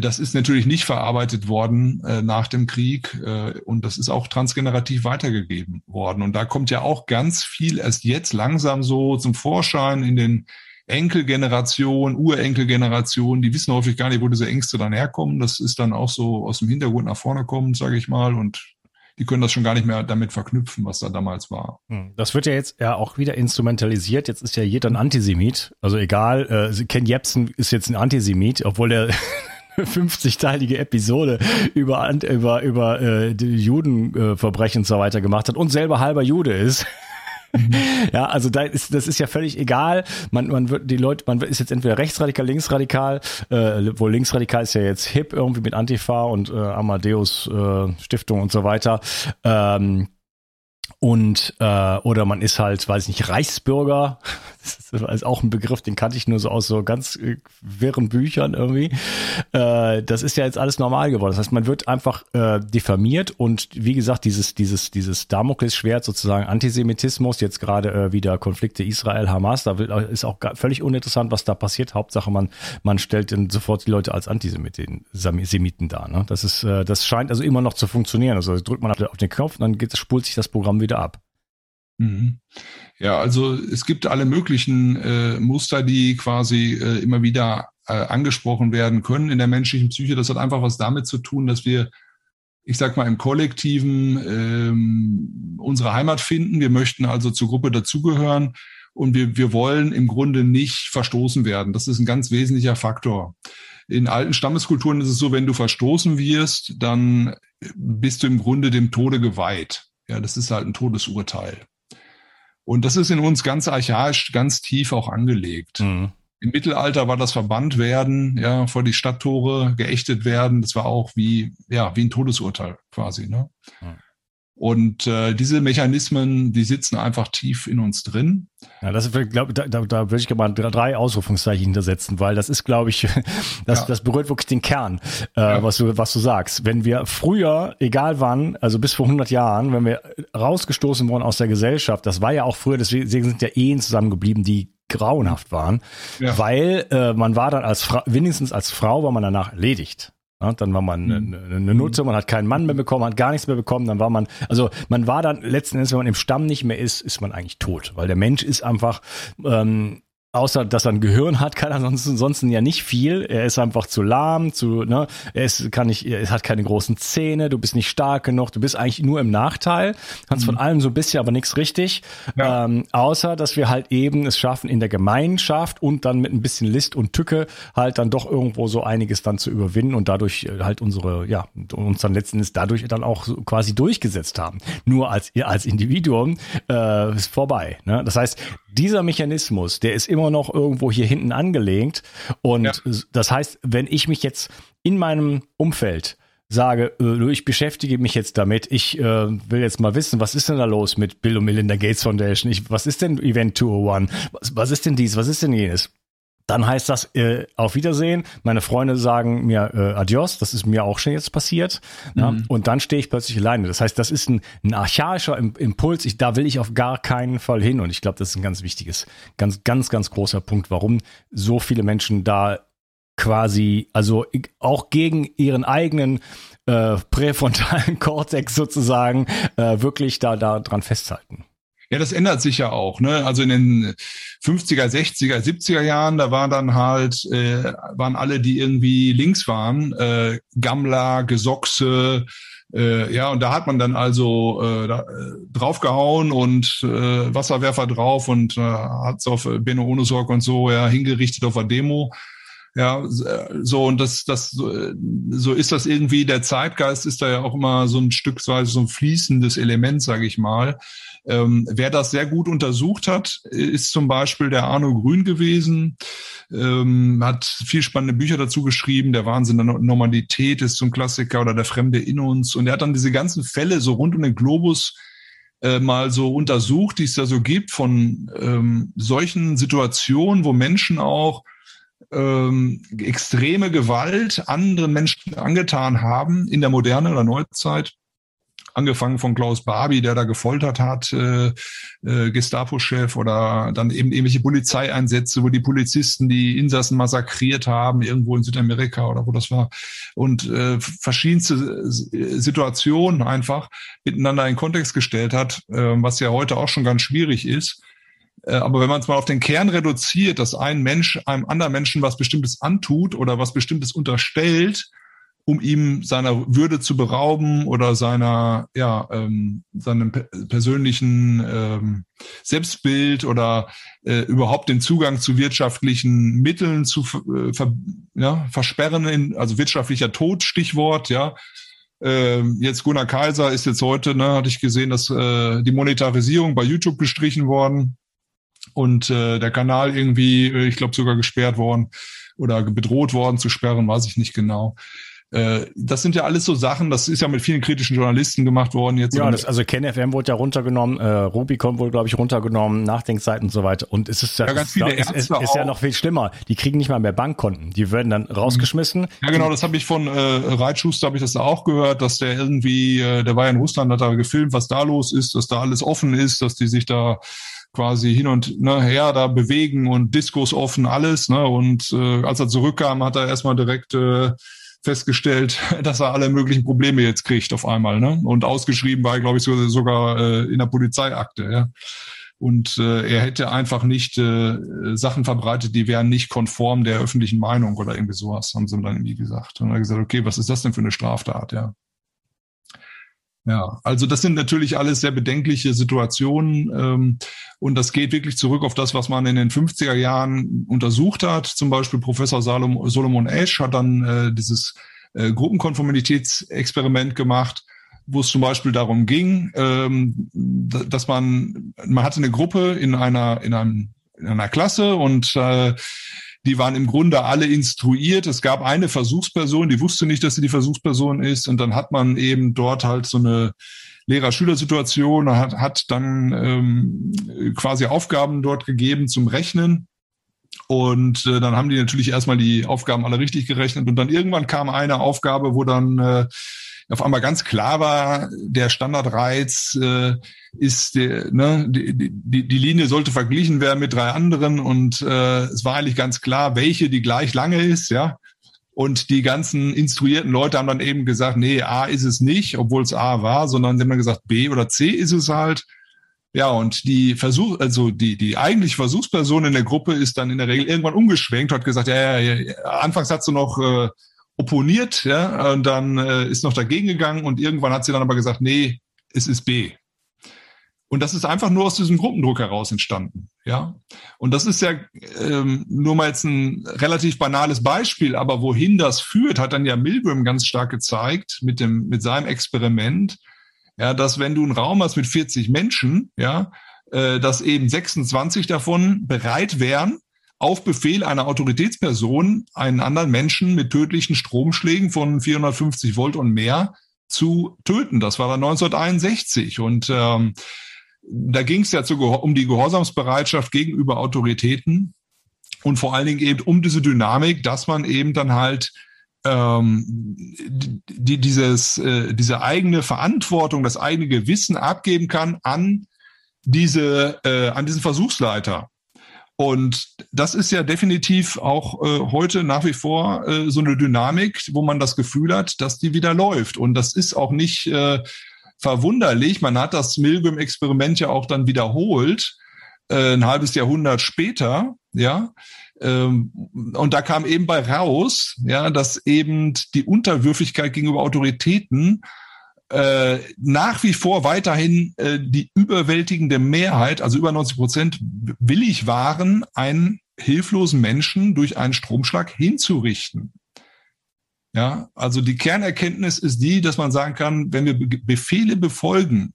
das ist natürlich nicht verarbeitet worden äh, nach dem Krieg äh, und das ist auch transgenerativ weitergegeben worden. Und da kommt ja auch ganz viel erst jetzt langsam so zum Vorschein in den Enkelgenerationen, Urenkelgenerationen, die wissen häufig gar nicht, wo diese Ängste dann herkommen. Das ist dann auch so aus dem Hintergrund nach vorne kommen, sage ich mal. Und die können das schon gar nicht mehr damit verknüpfen, was da damals war. Hm, das wird ja jetzt ja auch wieder instrumentalisiert. Jetzt ist ja jeder ein Antisemit. Also egal, äh, Ken Jebsen ist jetzt ein Antisemit, obwohl er <laughs> 50-teilige Episode über, über, über äh, Judenverbrechen und so weiter gemacht hat und selber halber Jude ist. Mhm. <laughs> ja, also da ist, das ist ja völlig egal. Man, man wird die Leute, man ist jetzt entweder rechtsradikal, linksradikal, äh, wohl linksradikal ist ja jetzt hip irgendwie mit Antifa und äh, Amadeus äh, Stiftung und so weiter. Ähm, und äh, oder man ist halt, weiß ich nicht, Reichsbürger. Das ist auch ein Begriff, den kannte ich nur so aus so ganz äh, wirren Büchern irgendwie. Äh, das ist ja jetzt alles normal geworden. Das heißt, man wird einfach äh, diffamiert und wie gesagt, dieses dieses dieses Damoklesschwert sozusagen Antisemitismus jetzt gerade wieder Konflikte Israel Hamas, da ist auch völlig uninteressant, was da passiert. Hauptsache man man stellt dann sofort die Leute als Antisemiten Semiten dar. Ne? Das ist das scheint also immer noch zu funktionieren. Also drückt man auf den Knopf, dann spult sich das Programm wieder ab. Mhm. Ja, also es gibt alle möglichen äh, Muster, die quasi äh, immer wieder äh, angesprochen werden können in der menschlichen Psyche. Das hat einfach was damit zu tun, dass wir, ich sag mal, im Kollektiven ähm, unsere Heimat finden. Wir möchten also zur Gruppe dazugehören und wir, wir wollen im Grunde nicht verstoßen werden. Das ist ein ganz wesentlicher Faktor. In alten Stammeskulturen ist es so, wenn du verstoßen wirst, dann bist du im Grunde dem Tode geweiht. Ja, das ist halt ein Todesurteil. Und das ist in uns ganz archaisch, ganz tief auch angelegt. Mhm. Im Mittelalter war das verbannt werden, ja, vor die Stadttore geächtet werden. Das war auch wie, ja, wie ein Todesurteil quasi, ne? Mhm. Und äh, diese Mechanismen, die sitzen einfach tief in uns drin. Ja, das glaube da, da, da würde ich mal drei Ausrufungszeichen hintersetzen, weil das ist, glaube ich, <laughs> das, ja. das berührt wirklich den Kern, äh, ja. was du was du sagst. Wenn wir früher, egal wann, also bis vor 100 Jahren, wenn wir rausgestoßen wurden aus der Gesellschaft, das war ja auch früher, deswegen sind ja Ehen zusammengeblieben, die grauenhaft waren, ja. weil äh, man war dann als Frau, wenigstens als Frau war man danach erledigt. Ja, dann war man eine, mhm. eine Nutze, man hat keinen Mann mehr bekommen, hat gar nichts mehr bekommen, dann war man, also man war dann letzten Endes, wenn man im Stamm nicht mehr ist, ist man eigentlich tot, weil der Mensch ist einfach ähm, außer dass er ein Gehirn hat, kann er sonst, ansonsten ja nicht viel. Er ist einfach zu lahm, zu, ne, er ist, kann nicht, er hat keine großen Zähne, du bist nicht stark genug, du bist eigentlich nur im Nachteil, kannst mhm. von allem so ein bisschen, aber nichts richtig. Ja. Ähm, außer, dass wir halt eben es schaffen, in der Gemeinschaft und dann mit ein bisschen List und Tücke halt dann doch irgendwo so einiges dann zu überwinden und dadurch äh, halt unsere, ja, uns dann letzten Endes dadurch dann auch quasi durchgesetzt haben. Nur als, als Individuum äh, ist vorbei. Ne? Das heißt, dieser Mechanismus, der ist immer noch irgendwo hier hinten angelegt. Und ja. das heißt, wenn ich mich jetzt in meinem Umfeld sage, äh, ich beschäftige mich jetzt damit, ich äh, will jetzt mal wissen, was ist denn da los mit Bill und Melinda Gates Foundation? Ich, was ist denn Event 201? Was, was ist denn dies? Was ist denn jenes? Dann heißt das äh, auf Wiedersehen. Meine Freunde sagen mir äh, Adios, das ist mir auch schon jetzt passiert. Mhm. Ja, und dann stehe ich plötzlich alleine. Das heißt, das ist ein, ein archaischer Impuls. Ich, da will ich auf gar keinen Fall hin. Und ich glaube, das ist ein ganz wichtiges, ganz, ganz, ganz großer Punkt, warum so viele Menschen da quasi, also auch gegen ihren eigenen äh, präfrontalen <laughs> Kortex sozusagen äh, wirklich da, da dran festhalten. Ja, das ändert sich ja auch. Ne? Also in den 50er, 60er, 70er Jahren, da waren dann halt, äh, waren alle, die irgendwie links waren, äh, Gammler, Gesochse, äh, ja, und da hat man dann also äh, da, äh, draufgehauen und äh, Wasserwerfer drauf und äh, hat es auf Benno Ohnesorg und so ja hingerichtet auf der Demo. Ja, so und das, das, so ist das irgendwie. Der Zeitgeist ist da ja auch immer so ein Stückweise so ein fließendes Element, sage ich mal. Ähm, wer das sehr gut untersucht hat, ist zum Beispiel der Arno Grün gewesen, ähm, hat viel spannende Bücher dazu geschrieben. Der Wahnsinn der Normalität ist ein Klassiker oder der Fremde in uns. Und er hat dann diese ganzen Fälle so rund um den Globus äh, mal so untersucht, die es da so gibt von ähm, solchen Situationen, wo Menschen auch ähm, extreme Gewalt anderen Menschen angetan haben in der Moderne oder Neuzeit. Angefangen von Klaus Barbie, der da gefoltert hat, äh, äh, Gestapo-Chef oder dann eben irgendwelche Polizeieinsätze, wo die Polizisten die Insassen massakriert haben, irgendwo in Südamerika oder wo das war. Und äh, verschiedenste Situationen einfach miteinander in Kontext gestellt hat, äh, was ja heute auch schon ganz schwierig ist. Äh, aber wenn man es mal auf den Kern reduziert, dass ein Mensch einem anderen Menschen was Bestimmtes antut oder was Bestimmtes unterstellt, um ihm seiner Würde zu berauben oder seiner, ja, ähm, seinem persönlichen ähm, Selbstbild oder äh, überhaupt den Zugang zu wirtschaftlichen Mitteln zu äh, ver, ja, versperren, in, also wirtschaftlicher Tod, Stichwort, ja. Ähm, jetzt Gunnar Kaiser ist jetzt heute, ne, hatte ich gesehen, dass äh, die Monetarisierung bei YouTube gestrichen worden und äh, der Kanal irgendwie, äh, ich glaube, sogar gesperrt worden oder bedroht worden zu sperren, weiß ich nicht genau. Äh, das sind ja alles so Sachen, das ist ja mit vielen kritischen Journalisten gemacht worden jetzt. Ja, das, also KenFM wurde ja runtergenommen, äh, Rubicon wurde, glaube ich, runtergenommen, Nachdenkseiten und so weiter. Und es ist ja, ja ganz viele ist, ist, ist ja noch viel schlimmer. Die kriegen nicht mal mehr Bankkonten. Die werden dann rausgeschmissen. Ja, genau, das habe ich von äh, Reitschuster, habe ich das auch gehört, dass der irgendwie, äh, der war ja in Russland, hat da gefilmt, was da los ist, dass da alles offen ist, dass die sich da quasi hin und ne, her da bewegen und Diskos offen, alles. Ne? Und äh, als er zurückkam, hat er erstmal direkt äh, festgestellt, <laughs> dass er alle möglichen Probleme jetzt kriegt auf einmal. Ne? Und ausgeschrieben war, glaube ich, sogar äh, in der Polizeiakte. Ja? Und äh, er hätte einfach nicht äh, Sachen verbreitet, die wären nicht konform der öffentlichen Meinung oder irgendwie sowas, haben sie ihm dann irgendwie gesagt. Und er hat gesagt, okay, was ist das denn für eine Straftat, ja? Ja, also das sind natürlich alles sehr bedenkliche Situationen ähm, und das geht wirklich zurück auf das, was man in den 50er Jahren untersucht hat. Zum Beispiel Professor Salom, Solomon Esch hat dann äh, dieses äh, Gruppenkonformitätsexperiment gemacht, wo es zum Beispiel darum ging, ähm, dass man man hatte eine Gruppe in einer in einem in einer Klasse und äh, die waren im Grunde alle instruiert. Es gab eine Versuchsperson, die wusste nicht, dass sie die Versuchsperson ist. Und dann hat man eben dort halt so eine Lehrer-Schüler-Situation, hat, hat dann ähm, quasi Aufgaben dort gegeben zum Rechnen. Und äh, dann haben die natürlich erstmal die Aufgaben alle richtig gerechnet. Und dann irgendwann kam eine Aufgabe, wo dann äh, auf einmal ganz klar war, der Standardreiz äh, ist, der, ne, die, die, die Linie sollte verglichen werden mit drei anderen und äh, es war eigentlich ganz klar, welche die gleich lange ist, ja. Und die ganzen instruierten Leute haben dann eben gesagt, nee, A ist es nicht, obwohl es A war, sondern sie haben dann gesagt, B oder C ist es halt. Ja, und die Versuch, also die, die eigentlich Versuchsperson in der Gruppe ist dann in der Regel irgendwann umgeschwenkt, hat gesagt, ja, ja, ja anfangs hat sie noch äh, opponiert, ja, und dann äh, ist noch dagegen gegangen und irgendwann hat sie dann aber gesagt, nee, es ist B. Und das ist einfach nur aus diesem Gruppendruck heraus entstanden, ja. Und das ist ja ähm, nur mal jetzt ein relativ banales Beispiel, aber wohin das führt, hat dann ja Milgram ganz stark gezeigt mit dem mit seinem Experiment, ja, dass wenn du einen Raum hast mit 40 Menschen, ja, äh, dass eben 26 davon bereit wären, auf Befehl einer Autoritätsperson einen anderen Menschen mit tödlichen Stromschlägen von 450 Volt und mehr zu töten. Das war dann 1961 und ähm, da ging es ja zu, um die Gehorsamsbereitschaft gegenüber Autoritäten und vor allen Dingen eben um diese Dynamik, dass man eben dann halt ähm, die, dieses, äh, diese eigene Verantwortung, das eigene Gewissen abgeben kann an diese, äh, an diesen Versuchsleiter. Und das ist ja definitiv auch äh, heute nach wie vor äh, so eine Dynamik, wo man das Gefühl hat, dass die wieder läuft. Und das ist auch nicht äh, verwunderlich. Man hat das Milgram-Experiment ja auch dann wiederholt, äh, ein halbes Jahrhundert später, ja. Ähm, und da kam eben bei raus, ja, dass eben die Unterwürfigkeit gegenüber Autoritäten äh, nach wie vor weiterhin äh, die überwältigende Mehrheit, also über 90 Prozent, willig waren, einen hilflosen Menschen durch einen Stromschlag hinzurichten. Ja, also die Kernerkenntnis ist die, dass man sagen kann, wenn wir Befehle befolgen,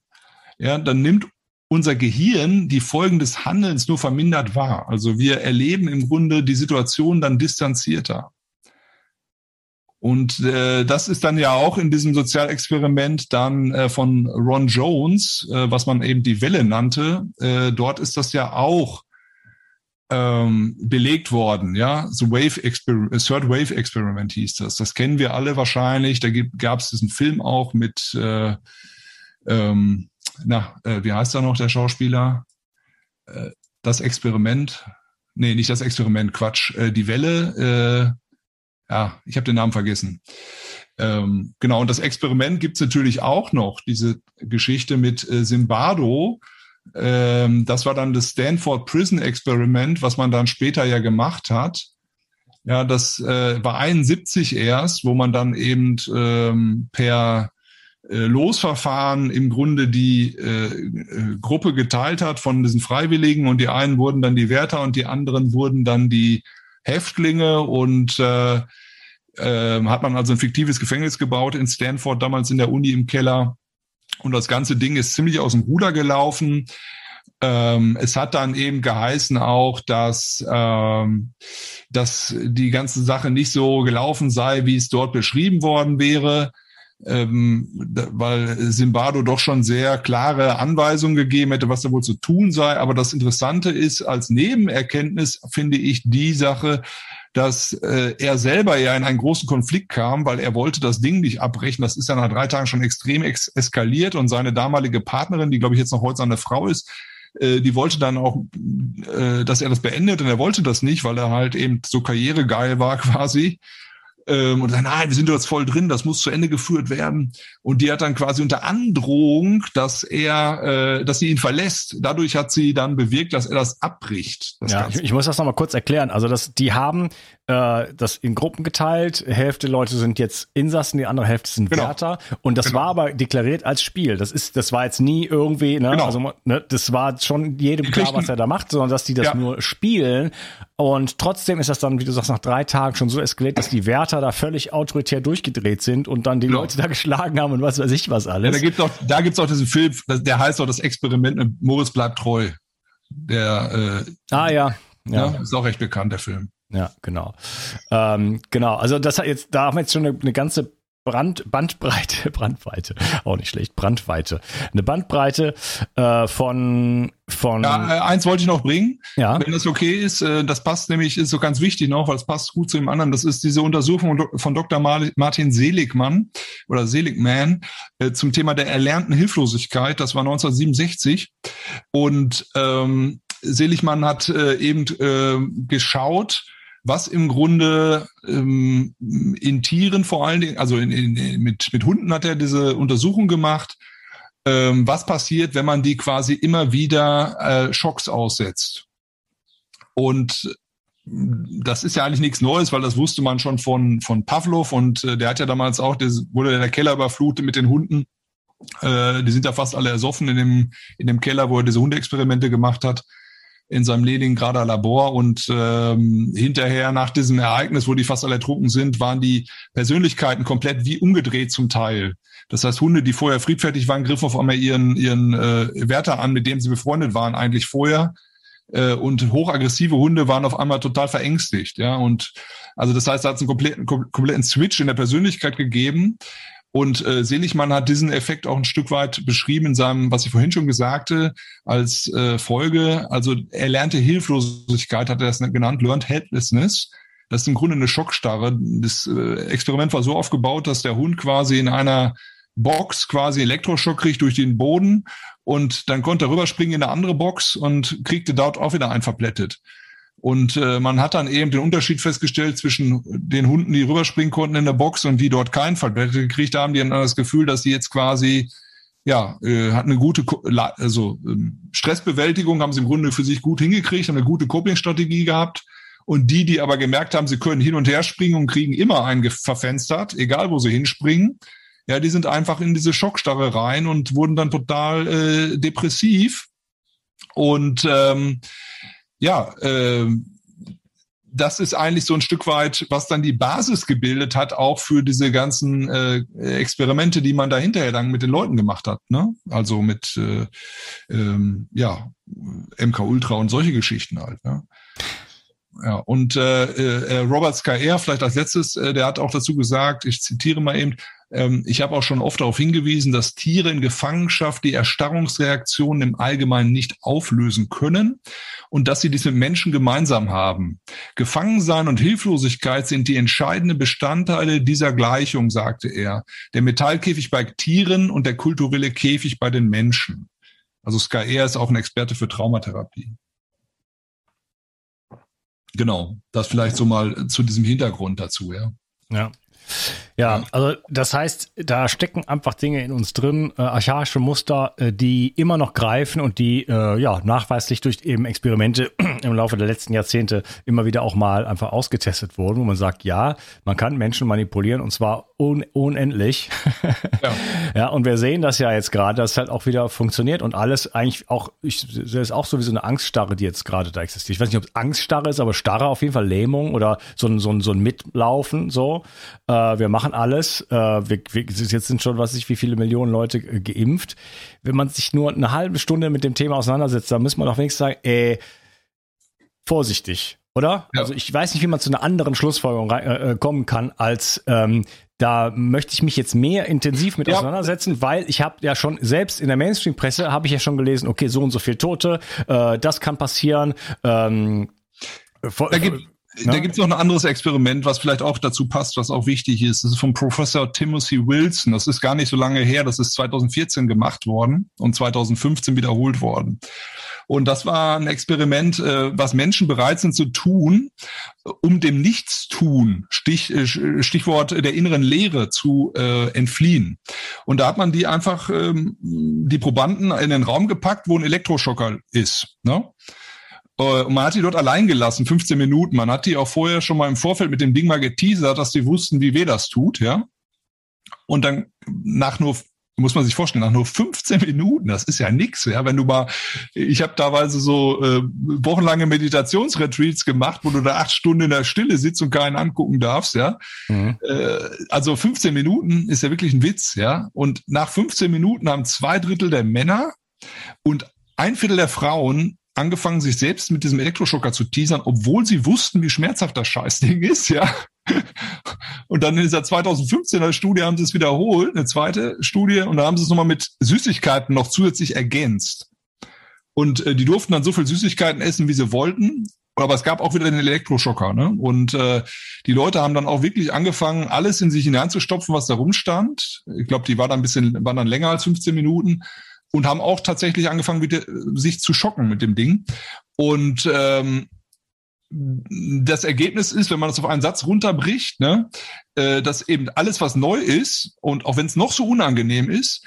ja, dann nimmt unser Gehirn die Folgen des Handelns nur vermindert wahr. Also wir erleben im Grunde die Situation dann distanzierter. Und äh, das ist dann ja auch in diesem Sozialexperiment dann äh, von Ron Jones, äh, was man eben die Welle nannte. Äh, dort ist das ja auch ähm, belegt worden, ja, The Wave Experiment, Third Wave Experiment hieß das. Das kennen wir alle wahrscheinlich. Da gab es diesen Film auch mit, äh, ähm, na, äh, wie heißt da noch der Schauspieler? Äh, das Experiment, nee, nicht das Experiment, Quatsch, äh, die Welle, äh, ja, ich habe den Namen vergessen. Ähm, genau, und das Experiment gibt's natürlich auch noch, diese Geschichte mit äh, Zimbardo, ähm, das war dann das Stanford Prison Experiment, was man dann später ja gemacht hat. Ja, das äh, war 71 erst, wo man dann eben ähm, per äh, Losverfahren im Grunde die äh, äh, Gruppe geteilt hat von diesen Freiwilligen und die einen wurden dann die Wärter und die anderen wurden dann die Häftlinge und äh, äh, hat man also ein fiktives Gefängnis gebaut in Stanford, damals in der Uni im Keller und das ganze Ding ist ziemlich aus dem Ruder gelaufen. Ähm, es hat dann eben geheißen auch, dass, ähm, dass die ganze Sache nicht so gelaufen sei, wie es dort beschrieben worden wäre. Ähm, weil Simbado doch schon sehr klare Anweisungen gegeben hätte, was da wohl zu tun sei. Aber das Interessante ist, als Nebenerkenntnis finde ich die Sache, dass äh, er selber ja in einen großen Konflikt kam, weil er wollte das Ding nicht abbrechen. Das ist ja nach drei Tagen schon extrem ex eskaliert. Und seine damalige Partnerin, die glaube ich jetzt noch heute seine Frau ist, äh, die wollte dann auch, äh, dass er das beendet. Und er wollte das nicht, weil er halt eben so karrieregeil war <laughs> quasi ähm, und dann, nein, wir sind jetzt voll drin, das muss zu Ende geführt werden. Und die hat dann quasi unter Androhung, dass er, äh, dass sie ihn verlässt. Dadurch hat sie dann bewirkt, dass er das abbricht. Das ja, ich, ich, muss das nochmal kurz erklären. Also das, die haben äh, das in Gruppen geteilt. Hälfte Leute sind jetzt Insassen, die andere Hälfte sind genau. Wärter. Und das genau. war aber deklariert als Spiel. Das ist, das war jetzt nie irgendwie, ne, genau. also ne, das war schon jedem klar, was er da macht, sondern dass die das ja. nur spielen. Und trotzdem ist das dann, wie du sagst, nach drei Tagen schon so eskaliert, dass die Wärter da völlig autoritär durchgedreht sind und dann die genau. Leute da geschlagen haben und was weiß ich was alles. Ja, da gibt's auch, da gibt's auch diesen Film, der heißt auch das Experiment mit Moritz bleibt treu. Der, äh, ah ja. Ja. ja. Ist auch recht bekannt, der Film. Ja, genau. Ähm, genau, also das hat jetzt, da haben wir jetzt schon eine, eine ganze Brand, Bandbreite, <laughs> Brandweite, auch nicht schlecht, Brandweite. Eine Bandbreite äh, von von. Ja, äh, eins wollte ich noch bringen, ja. wenn das okay ist. Äh, das passt nämlich, ist so ganz wichtig noch, weil es passt gut zu dem anderen. Das ist diese Untersuchung von Dr. Martin Seligmann oder Seligman äh, zum Thema der erlernten Hilflosigkeit. Das war 1967 und ähm, Seligmann hat äh, eben äh, geschaut was im Grunde ähm, in Tieren vor allen Dingen, also in, in, mit, mit Hunden hat er diese Untersuchung gemacht, ähm, was passiert, wenn man die quasi immer wieder äh, Schocks aussetzt. Und das ist ja eigentlich nichts Neues, weil das wusste man schon von, von Pavlov und äh, der hat ja damals auch, der wurde in der Keller überflutet mit den Hunden. Äh, die sind ja fast alle ersoffen in dem, in dem Keller, wo er diese Hundeexperimente gemacht hat in seinem Leningrader Labor und ähm, hinterher nach diesem Ereignis, wo die fast alle ertrunken sind, waren die Persönlichkeiten komplett wie umgedreht zum Teil. Das heißt, Hunde, die vorher friedfertig waren, griffen auf einmal ihren, ihren äh, Wärter an, mit dem sie befreundet waren eigentlich vorher. Äh, und hochaggressive Hunde waren auf einmal total verängstigt. Ja, und also das heißt, da hat es einen kompletten, kompletten Switch in der Persönlichkeit gegeben. Und äh, Seligmann hat diesen Effekt auch ein Stück weit beschrieben in seinem, was ich vorhin schon gesagte, als äh, Folge. Also erlernte Hilflosigkeit hat er das genannt, Learned Helplessness. Das ist im Grunde eine Schockstarre. Das äh, Experiment war so aufgebaut, dass der Hund quasi in einer Box quasi Elektroschock kriegt durch den Boden und dann konnte er rüberspringen in eine andere Box und kriegte dort auch wieder einen verplättet. Und äh, man hat dann eben den Unterschied festgestellt zwischen den Hunden, die rüberspringen konnten in der Box und die dort keinen Verbrecher gekriegt haben. Die haben dann das Gefühl, dass sie jetzt quasi, ja, äh, hatten eine gute, also ähm, Stressbewältigung haben sie im Grunde für sich gut hingekriegt, haben eine gute Coping-Strategie gehabt. Und die, die aber gemerkt haben, sie können hin und her springen und kriegen immer einen verfenstert, egal wo sie hinspringen, ja, die sind einfach in diese Schockstarre rein und wurden dann total äh, depressiv. Und ähm, ja, äh, das ist eigentlich so ein Stück weit, was dann die Basis gebildet hat, auch für diese ganzen äh, Experimente, die man da hinterher dann mit den Leuten gemacht hat. Ne? Also mit äh, ähm, ja, MK Ultra und solche Geschichten halt. Ne? Ja, und äh, äh, Robert Skyer, vielleicht als letztes, äh, der hat auch dazu gesagt, ich zitiere mal eben, ähm, ich habe auch schon oft darauf hingewiesen, dass Tiere in Gefangenschaft die Erstarrungsreaktionen im Allgemeinen nicht auflösen können und dass sie dies mit Menschen gemeinsam haben. Gefangensein und Hilflosigkeit sind die entscheidenden Bestandteile dieser Gleichung, sagte er. Der Metallkäfig bei Tieren und der kulturelle Käfig bei den Menschen. Also Skyer ist auch ein Experte für Traumatherapie. Genau, das vielleicht so mal zu diesem Hintergrund dazu, ja. Ja. Ja, also das heißt, da stecken einfach Dinge in uns drin, äh, archaische Muster, äh, die immer noch greifen und die äh, ja nachweislich durch eben Experimente im Laufe der letzten Jahrzehnte immer wieder auch mal einfach ausgetestet wurden, wo man sagt, ja, man kann Menschen manipulieren und zwar un unendlich. Ja. <laughs> ja, und wir sehen das ja jetzt gerade, dass es halt auch wieder funktioniert und alles eigentlich auch, ich sehe es auch so wie so eine Angststarre, die jetzt gerade da existiert. Ich weiß nicht, ob es Angststarre ist, aber Starre auf jeden Fall Lähmung oder so ein, so ein, so ein Mitlaufen so. Äh, wir machen alles. Äh, wir, wir, jetzt sind schon, was ich, wie viele Millionen Leute äh, geimpft. Wenn man sich nur eine halbe Stunde mit dem Thema auseinandersetzt, dann muss man doch wenigstens sagen, ey, vorsichtig, oder? Ja. Also ich weiß nicht, wie man zu einer anderen Schlussfolgerung äh, äh, kommen kann, als ähm, da möchte ich mich jetzt mehr intensiv mit ja. auseinandersetzen, weil ich habe ja schon selbst in der Mainstream-Presse habe ich ja schon gelesen, okay, so und so viel Tote, äh, das kann passieren. Ähm, da gibt da gibt es noch ein anderes Experiment, was vielleicht auch dazu passt, was auch wichtig ist. Das ist vom Professor Timothy Wilson. Das ist gar nicht so lange her. Das ist 2014 gemacht worden und 2015 wiederholt worden. Und das war ein Experiment, äh, was Menschen bereit sind zu tun, um dem Nichtstun, Stich, äh, Stichwort der inneren Leere zu äh, entfliehen. Und da hat man die einfach, ähm, die Probanden in den Raum gepackt, wo ein Elektroschocker ist. Ne? Äh, und man hat die dort allein gelassen, 15 Minuten. Man hat die auch vorher schon mal im Vorfeld mit dem Ding mal geteasert, dass die wussten, wie weh das tut, ja. Und dann nach nur muss man sich vorstellen, nach nur 15 Minuten, das ist ja nix, ja, wenn du mal, ich habe teilweise so äh, wochenlange Meditationsretreats gemacht, wo du da acht Stunden in der Stille sitzt und keinen angucken darfst, ja. Mhm. Äh, also 15 Minuten ist ja wirklich ein Witz, ja. Und nach 15 Minuten haben zwei Drittel der Männer und ein Viertel der Frauen angefangen, sich selbst mit diesem Elektroschocker zu teasern, obwohl sie wussten, wie schmerzhaft das Scheißding <laughs> ist, ja. Und dann in dieser 2015er Studie haben sie es wiederholt, eine zweite Studie, und da haben sie es nochmal mit Süßigkeiten noch zusätzlich ergänzt. Und äh, die durften dann so viel Süßigkeiten essen, wie sie wollten. Aber es gab auch wieder den Elektroschocker. Ne? Und äh, die Leute haben dann auch wirklich angefangen, alles in sich hineinzustopfen, was da rumstand. Ich glaube, die war dann ein bisschen, waren dann länger als 15 Minuten und haben auch tatsächlich angefangen, wieder, sich zu schocken mit dem Ding. Und ähm, das Ergebnis ist, wenn man das auf einen Satz runterbricht, ne, äh, dass eben alles, was neu ist und auch wenn es noch so unangenehm ist,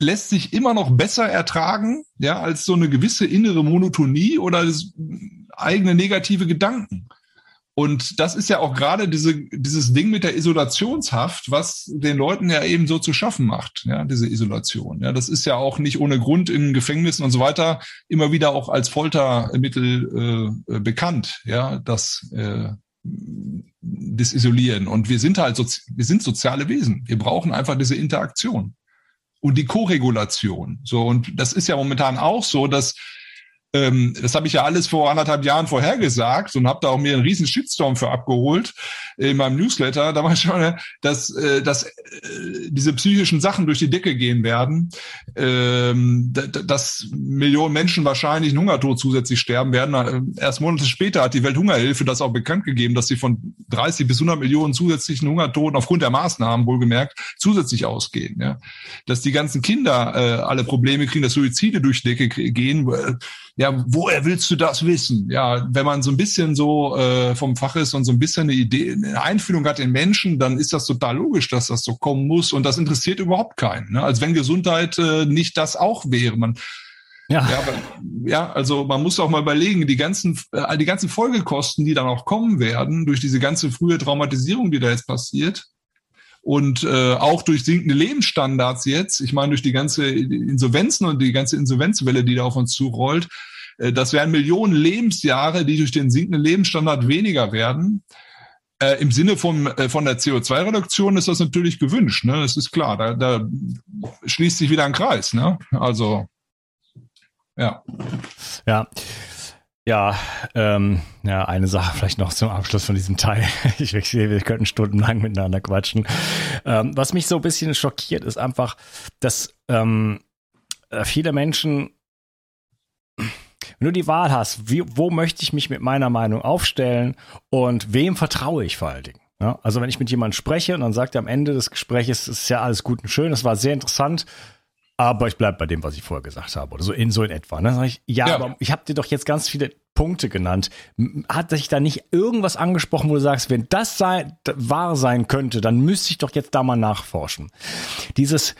lässt sich immer noch besser ertragen, ja, als so eine gewisse innere Monotonie oder eigene negative Gedanken. Und das ist ja auch gerade diese, dieses Ding mit der Isolationshaft, was den Leuten ja eben so zu schaffen macht, ja, diese Isolation. Ja, das ist ja auch nicht ohne Grund in Gefängnissen und so weiter immer wieder auch als Foltermittel äh, bekannt, ja, das, äh, das Isolieren. Und wir sind halt, so, wir sind soziale Wesen. Wir brauchen einfach diese Interaktion und die Koregulation. So, und das ist ja momentan auch so, dass ähm, das habe ich ja alles vor anderthalb Jahren vorhergesagt und habe da auch mir einen riesen Shitstorm für abgeholt in meinem Newsletter. Da war schon, dass, äh, dass äh, diese psychischen Sachen durch die Decke gehen werden, ähm, dass Millionen Menschen wahrscheinlich einen Hungertod zusätzlich sterben werden. Erst Monate später hat die Welthungerhilfe das auch bekannt gegeben, dass sie von 30 bis 100 Millionen zusätzlichen Hungertoten aufgrund der Maßnahmen wohlgemerkt zusätzlich ausgehen. Ja? Dass die ganzen Kinder äh, alle Probleme kriegen, dass Suizide durch die Decke gehen ja, woher willst du das wissen? Ja, wenn man so ein bisschen so äh, vom Fach ist und so ein bisschen eine Idee, eine Einfühlung hat in Menschen, dann ist das total logisch, dass das so kommen muss und das interessiert überhaupt keinen. Ne? Als wenn Gesundheit äh, nicht das auch wäre. Man ja. Ja, aber, ja, also man muss auch mal überlegen, die ganzen, äh, die ganzen Folgekosten, die dann auch kommen werden durch diese ganze frühe Traumatisierung, die da jetzt passiert, und äh, auch durch sinkende Lebensstandards jetzt, ich meine durch die ganze Insolvenzen und die ganze Insolvenzwelle, die da auf uns zurollt, Äh, das wären Millionen Lebensjahre, die durch den sinkenden Lebensstandard weniger werden. Äh, Im Sinne von, äh, von der CO2-Reduktion ist das natürlich gewünscht, ne? Das ist klar. Da, da schließt sich wieder ein Kreis, ne? Also, ja. Ja. Ja, ähm, ja, eine Sache vielleicht noch zum Abschluss von diesem Teil. <laughs> Ich, sehe, wir könnten stundenlang miteinander quatschen. Ähm, was mich so ein bisschen schockiert, ist einfach, dass ähm, äh, viele Menschen, wenn du die Wahl hast, wie, wo möchte ich mich mit meiner Meinung aufstellen und wem vertraue ich vor allen Dingen? Ja, also wenn ich mit jemandem spreche und dann sagt er am Ende des Gesprächs, es ist ja alles gut und schön, es war sehr interessant, aber ich bleibe bei dem, was ich vorher gesagt habe. Oder so in so in etwa. Ne? Sag ich, ja, ja, aber ich habe dir doch jetzt ganz viele Punkte genannt. Hat sich da nicht irgendwas angesprochen, wo du sagst, wenn das sei, wahr sein könnte, dann müsste ich doch jetzt da mal nachforschen. Dieses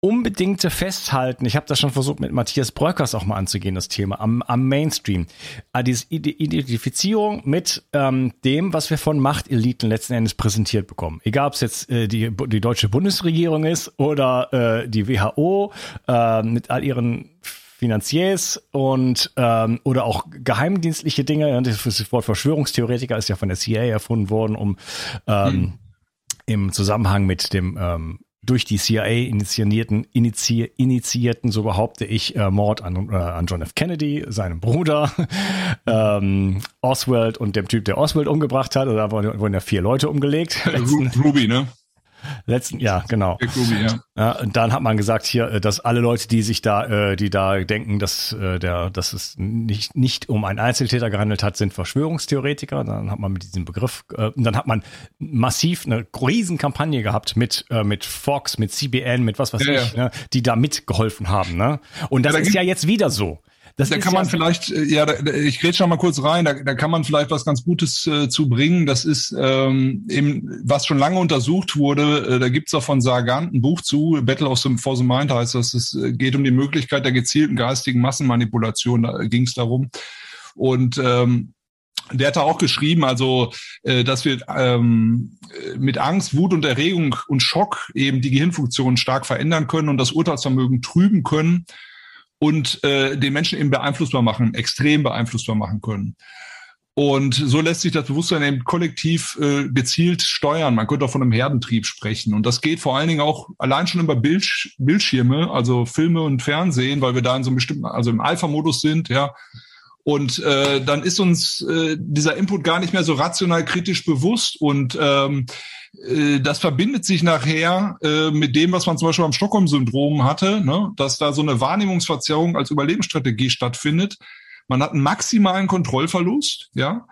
unbedingte Festhalten, ich habe das schon versucht mit Matthias Bröckers auch mal anzugehen, das Thema am, am Mainstream. Ah, diese Identifizierung mit ähm, dem, was wir von Machteliten letzten Endes präsentiert bekommen. Egal, ob es jetzt äh, die, die deutsche Bundesregierung ist oder äh, die WHO äh, mit all ihren Finanziers und ähm, oder auch geheimdienstliche Dinge. Das Wort Verschwörungstheoretiker ist ja von der CIA erfunden worden, um ähm, hm. im Zusammenhang mit dem ähm, durch die CIA initiierten, inizi initiierten, so behaupte ich, äh, Mord an, äh, an John F. Kennedy, seinem Bruder, <laughs> ähm, Oswald und dem Typ, der Oswald umgebracht hat. Da wurden ja vier Leute umgelegt. Ruby, ne? Letzten, ja, genau. Ruby, ja. ja. Und dann hat man gesagt hier, äh, dass alle Leute, die sich da, äh, die da denken, dass äh, der, dass es nicht nicht um einen Einzeltäter gehandelt hat, sind Verschwörungstheoretiker. Dann hat man mit diesem Begriff, dann hat man massiv eine Riesenkampagne gehabt mit äh, mit Fox, mit CBN, mit was weiß ja, ich, ja. Ne, die da mitgeholfen haben. Ne? Und das ja, ist ja jetzt wieder so. Das da kann man ja vielleicht, äh, ja, da, ich rede schon mal kurz rein, da, da kann man vielleicht was ganz Gutes äh, zu bringen. Das ist ähm, eben, was schon lange untersucht wurde, äh, da gibt's auch von Sagan ein Buch zu, Battle of the, for the Mind heißt das, es äh, geht um die Möglichkeit der gezielten geistigen Massenmanipulation, da ging's darum. Und ähm, der hat da auch geschrieben, also äh, dass wir ähm, mit Angst, Wut und Erregung und Schock eben die Gehirnfunktion stark verändern können und das Urteilsvermögen trüben können und äh, den Menschen eben beeinflussbar machen, extrem beeinflussbar machen können. Und so lässt sich das Bewusstsein eben kollektiv äh, gezielt steuern. Man könnte auch von einem Herdentrieb sprechen. Und das geht vor allen Dingen auch allein schon über Bild, Bildschirme, also Filme und Fernsehen, weil wir da in so einem bestimmten, also im Alpha-Modus sind, ja. Und äh, dann ist uns äh, dieser Input gar nicht mehr so rational kritisch bewusst. Und ähm, äh, das verbindet sich nachher äh, mit dem, was man zum Beispiel beim Stockholm-Syndrom hatte, ne? dass da so eine Wahrnehmungsverzerrung als Überlebensstrategie stattfindet. Man hat einen maximalen Kontrollverlust, ja,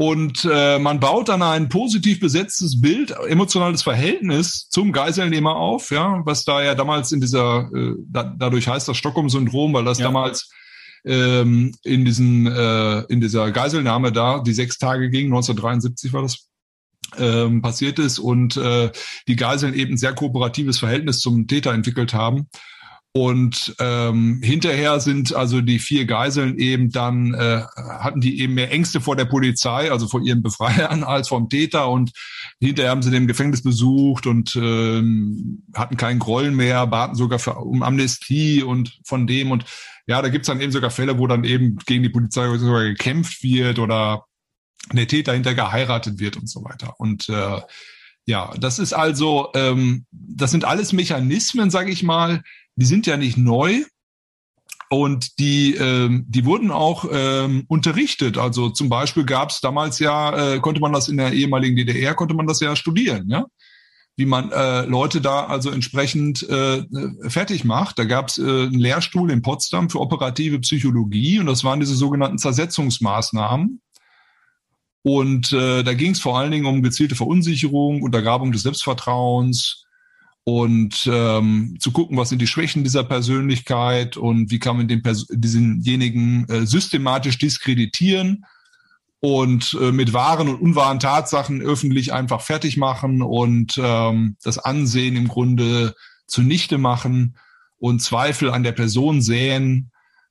und äh, man baut dann ein positiv besetztes Bild, emotionales Verhältnis zum Geiselnehmer auf, ja, was da ja damals in dieser, äh, da, dadurch heißt das Stockholm-Syndrom, weil das ja. damals ähm, in diesen äh, in dieser Geiselnahme da, die sechs Tage ging, 1973 war das, ähm, passiert ist und äh, die Geiseln eben sehr kooperatives Verhältnis zum Täter entwickelt haben. Und ähm, hinterher sind also die vier Geiseln eben dann, äh, hatten die eben mehr Ängste vor der Polizei, also vor ihren Befreiern <laughs> als vom Täter. Und hinterher haben sie den Gefängnis besucht und ähm, hatten keinen Groll mehr, baten sogar für, um Amnestie und von dem. Und ja, da gibt's dann eben sogar Fälle, wo dann eben gegen die Polizei sogar gekämpft wird oder der Täter hinter geheiratet wird und so weiter. Und äh, ja, das ist also, ähm, das sind alles Mechanismen, sage ich mal, die sind ja nicht neu. Und die, ähm, die wurden auch ähm, unterrichtet. Also zum Beispiel gab es damals ja, äh, konnte man das in der ehemaligen DDR, konnte man das ja studieren, ja wie man äh, Leute da also entsprechend äh, fertig macht. Da gab es äh, einen Lehrstuhl in Potsdam für operative Psychologie und das waren diese sogenannten Zersetzungsmaßnahmen. Und äh, da ging es vor allen Dingen um gezielte Verunsicherung, Untergrabung des Selbstvertrauens und ähm, zu gucken, was sind die Schwächen dieser Persönlichkeit und wie kann man den Pers diesenjenigen äh, systematisch diskreditieren und äh, mit wahren und unwahren Tatsachen öffentlich einfach fertig machen und ähm, das Ansehen im Grunde zunichte machen und Zweifel an der Person säen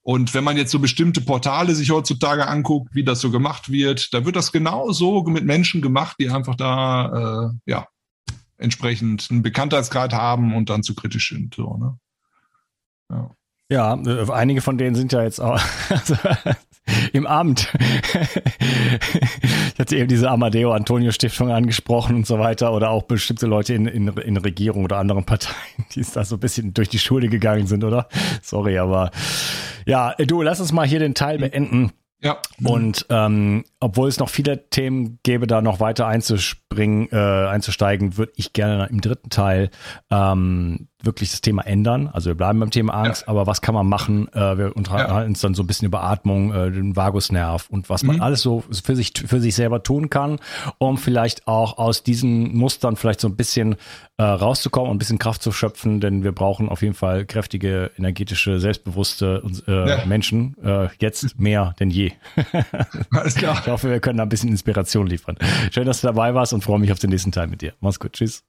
und wenn man jetzt so bestimmte Portale sich heutzutage anguckt, wie das so gemacht wird, da wird das genauso mit Menschen gemacht, die einfach da äh, ja entsprechend einen Bekanntheitsgrad haben und dann zu kritisch sind. So, ne? ja. Ja, äh, einige von denen sind ja jetzt auch <laughs> also, im Amt. ich hatte eben diese Amadeo Antonio Stiftung angesprochen und so weiter oder auch bestimmte Leute in, in, in Regierung oder anderen Parteien, die da so ein bisschen durch die Schule gegangen sind, oder? Sorry, aber ja, du, lass uns mal hier den Teil beenden. Ja. Und ähm, obwohl es noch viele Themen gäbe, da noch weiter einzuspringen, äh, einzusteigen, würde ich gerne im dritten Teil ähm, wirklich das Thema ändern. Also wir bleiben beim Thema Angst, ja. aber was kann man machen? Äh, wir unterhalten ja. uns dann so ein bisschen über Atmung, äh, den Vagusnerv und was man mhm. alles so für sich für sich selber tun kann, um vielleicht auch aus diesen Mustern vielleicht so ein bisschen äh, rauszukommen und ein bisschen Kraft zu schöpfen, denn wir brauchen auf jeden Fall kräftige, energetische, selbstbewusste äh, ja. Menschen äh, jetzt <laughs> mehr denn je. <laughs> Alles klar. Ich hoffe, wir können da ein bisschen Inspiration liefern. Schön, dass du dabei warst und freue mich auf den nächsten Teil mit dir. Mach's gut. Tschüss.